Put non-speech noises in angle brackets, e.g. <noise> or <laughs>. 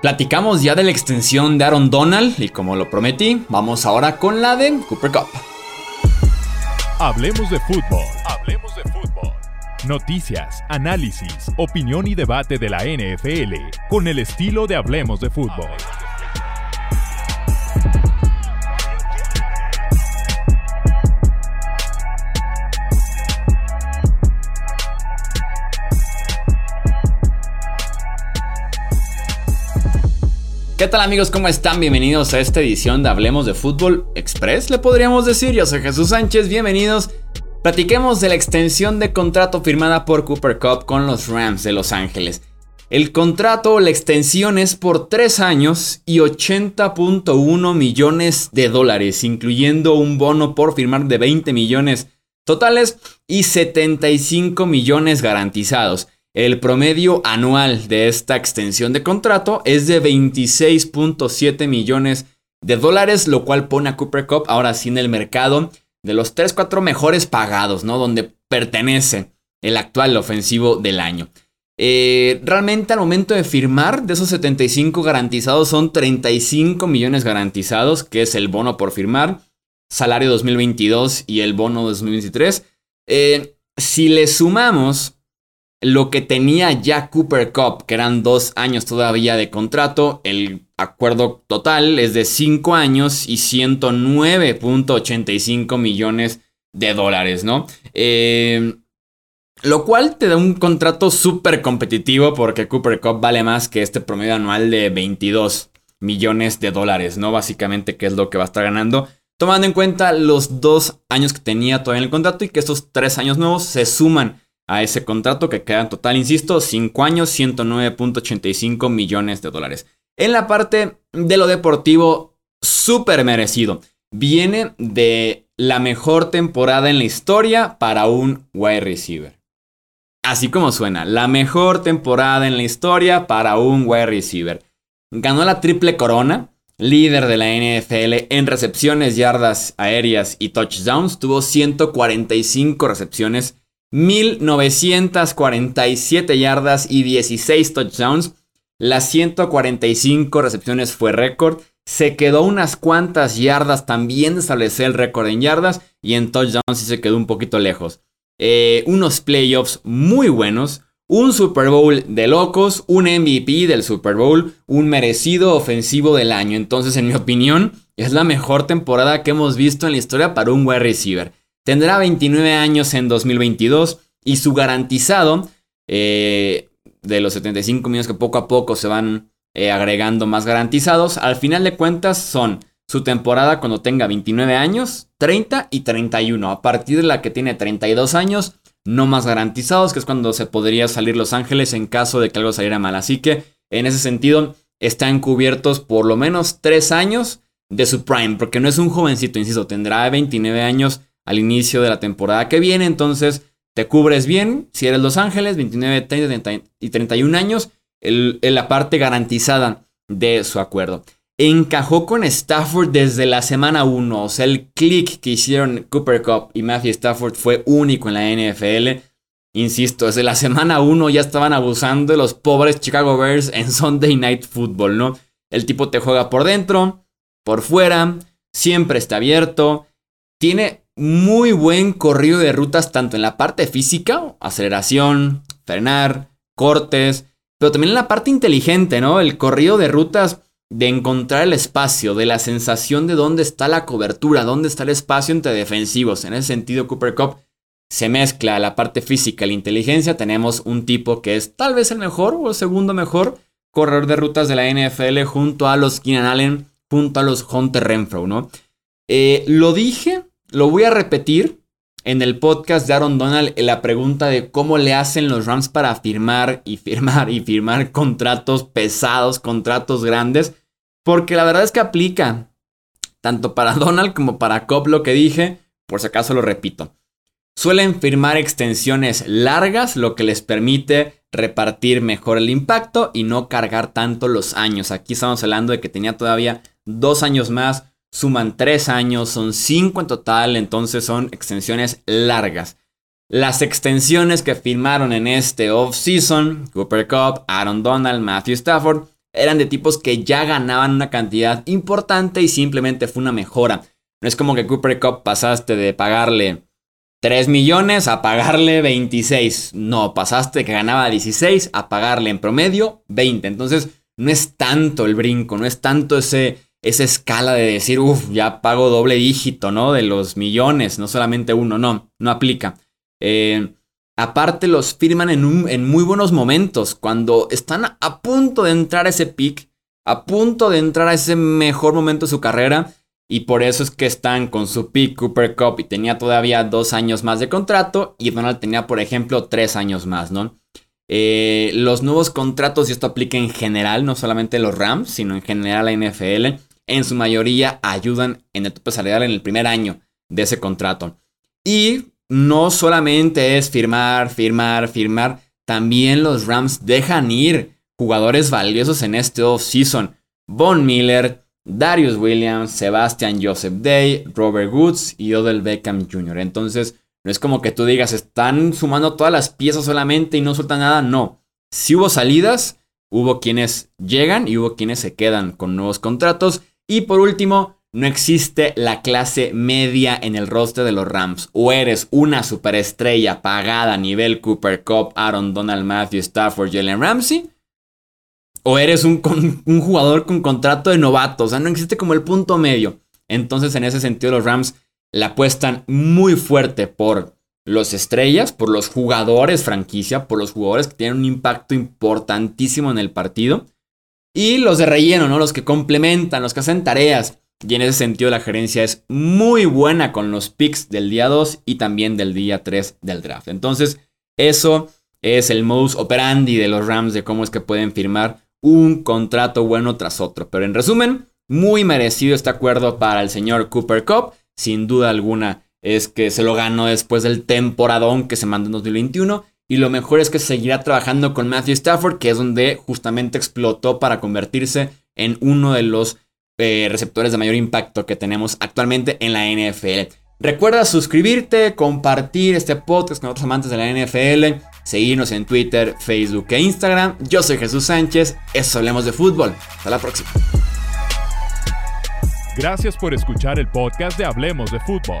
Platicamos ya de la extensión de Aaron Donald y como lo prometí, vamos ahora con la de Cooper Cup. Hablemos de fútbol. Hablemos de fútbol. Noticias, análisis, opinión y debate de la NFL con el estilo de Hablemos de fútbol. ¿Qué tal amigos? ¿Cómo están? Bienvenidos a esta edición de Hablemos de Fútbol Express, le podríamos decir. Yo soy Jesús Sánchez, bienvenidos. Platiquemos de la extensión de contrato firmada por Cooper Cup con los Rams de Los Ángeles. El contrato, la extensión es por 3 años y 80.1 millones de dólares, incluyendo un bono por firmar de 20 millones totales y 75 millones garantizados. El promedio anual de esta extensión de contrato es de 26.7 millones de dólares, lo cual pone a Cooper Cup ahora sí en el mercado de los 3-4 mejores pagados, ¿no? Donde pertenece el actual ofensivo del año. Eh, realmente al momento de firmar, de esos 75 garantizados son 35 millones garantizados, que es el bono por firmar, salario 2022 y el bono 2023. Eh, si le sumamos lo que tenía ya Cooper Cup, que eran dos años todavía de contrato, el acuerdo total es de 5 años y 109.85 millones de dólares, ¿no? Eh, lo cual te da un contrato súper competitivo porque Cooper Cup vale más que este promedio anual de 22 millones de dólares, ¿no? Básicamente, que es lo que va a estar ganando. Tomando en cuenta los dos años que tenía todavía en el contrato y que estos tres años nuevos se suman a ese contrato que queda en total, insisto, 5 años, 109.85 millones de dólares. En la parte de lo deportivo, súper merecido. Viene de la mejor temporada en la historia para un wide receiver. Así como suena, la mejor temporada en la historia para un wide receiver. Ganó la triple corona, líder de la NFL en recepciones, yardas aéreas y touchdowns. Tuvo 145 recepciones 1947 yardas y 16 touchdowns. Las 145 recepciones fue récord. Se quedó unas cuantas yardas también de establecer el récord en yardas. Y en touchdowns sí se quedó un poquito lejos. Eh, unos playoffs muy buenos. Un Super Bowl de locos. Un MVP del Super Bowl. Un merecido ofensivo del año. Entonces, en mi opinión, es la mejor temporada que hemos visto en la historia para un wide receiver. Tendrá 29 años en 2022 y su garantizado eh, de los 75 millones que poco a poco se van eh, agregando más garantizados, al final de cuentas son su temporada cuando tenga 29 años, 30 y 31. A partir de la que tiene 32 años, no más garantizados, que es cuando se podría salir Los Ángeles en caso de que algo saliera mal. Así que en ese sentido están cubiertos por lo menos 3 años de su prime, porque no es un jovencito, insisto, tendrá 29 años al inicio de la temporada que viene. Entonces te cubres bien. Si eres Los Ángeles, 29, 30 y 31 años, el, la parte garantizada de su acuerdo. Encajó con Stafford desde la semana 1. O sea, el click que hicieron Cooper Cup y Matthew Stafford fue único en la NFL. Insisto, desde la semana 1 ya estaban abusando de los pobres Chicago Bears en Sunday Night Football, ¿no? El tipo te juega por dentro, por fuera, siempre está abierto. Tiene muy buen corrido de rutas tanto en la parte física, aceleración, frenar, cortes, pero también en la parte inteligente, ¿no? El corrido de rutas de encontrar el espacio, de la sensación de dónde está la cobertura, dónde está el espacio entre defensivos. En ese sentido, Cooper Cup se mezcla la parte física la inteligencia. Tenemos un tipo que es tal vez el mejor o el segundo mejor corredor de rutas de la NFL junto a los Keenan Allen, junto a los Hunter Renfro, ¿no? Eh, lo dije lo voy a repetir en el podcast de Aaron Donald la pregunta de cómo le hacen los Rams para firmar y firmar y firmar contratos pesados, contratos grandes, porque la verdad es que aplica tanto para <laughs> Donald como para Cobb lo que dije, por si acaso lo repito. Suelen firmar extensiones largas, lo que les permite repartir mejor el impacto y no cargar tanto los años. Aquí estamos hablando de que tenía todavía dos años más suman tres años, son cinco en total, entonces son extensiones largas. Las extensiones que firmaron en este off-season, Cooper Cup, Aaron Donald, Matthew Stafford, eran de tipos que ya ganaban una cantidad importante y simplemente fue una mejora. No es como que Cooper Cup pasaste de pagarle 3 millones a pagarle 26. No, pasaste que ganaba 16 a pagarle en promedio 20. Entonces, no es tanto el brinco, no es tanto ese, esa escala de decir, uff, ya pago doble dígito, ¿no? De los millones, no solamente uno, no, no aplica. Eh, aparte, los firman en, en muy buenos momentos, cuando están a punto de entrar a ese pick, a punto de entrar a ese mejor momento de su carrera y por eso es que están con su pick Cooper Cup y tenía todavía dos años más de contrato. Y Donald tenía, por ejemplo, tres años más, ¿no? Eh, los nuevos contratos, y esto aplica en general, no solamente los Rams, sino en general la NFL, en su mayoría ayudan en el tope salarial en el primer año de ese contrato. Y no solamente es firmar, firmar, firmar, también los Rams dejan ir jugadores valiosos en este off-season. Von Miller, Darius Williams, Sebastian Joseph Day, Robert Woods y Odell Beckham Jr. Entonces, no es como que tú digas, están sumando todas las piezas solamente y no sueltan nada. No. Si hubo salidas, hubo quienes llegan y hubo quienes se quedan con nuevos contratos. Y por último, no existe la clase media en el roster de los Rams. O eres una superestrella pagada a nivel Cooper Cup, Aaron Donald Matthew Stafford, Jalen Ramsey o eres un, un, jugador con contrato de novato. O sea, no existe como el punto medio. Entonces, en ese sentido, los Rams la apuestan muy fuerte por los estrellas, por los jugadores franquicia, por los jugadores que tienen un impacto importantísimo en el partido. Y los de relleno, ¿no? Los que complementan, los que hacen tareas. Y en ese sentido la gerencia es muy buena con los picks del día 2 y también del día 3 del draft. Entonces, eso es el modus operandi de los Rams de cómo es que pueden firmar un contrato bueno tras otro. Pero en resumen, muy merecido este acuerdo para el señor Cooper Cup. Sin duda alguna es que se lo ganó después del temporadón que se mandó en 2021. Y lo mejor es que seguirá trabajando con Matthew Stafford, que es donde justamente explotó para convertirse en uno de los eh, receptores de mayor impacto que tenemos actualmente en la NFL. Recuerda suscribirte, compartir este podcast con otros amantes de la NFL seguirnos en Twitter, Facebook e Instagram. Yo soy Jesús Sánchez, eso hablemos de fútbol. Hasta la próxima. Gracias por escuchar el podcast de Hablemos de Fútbol.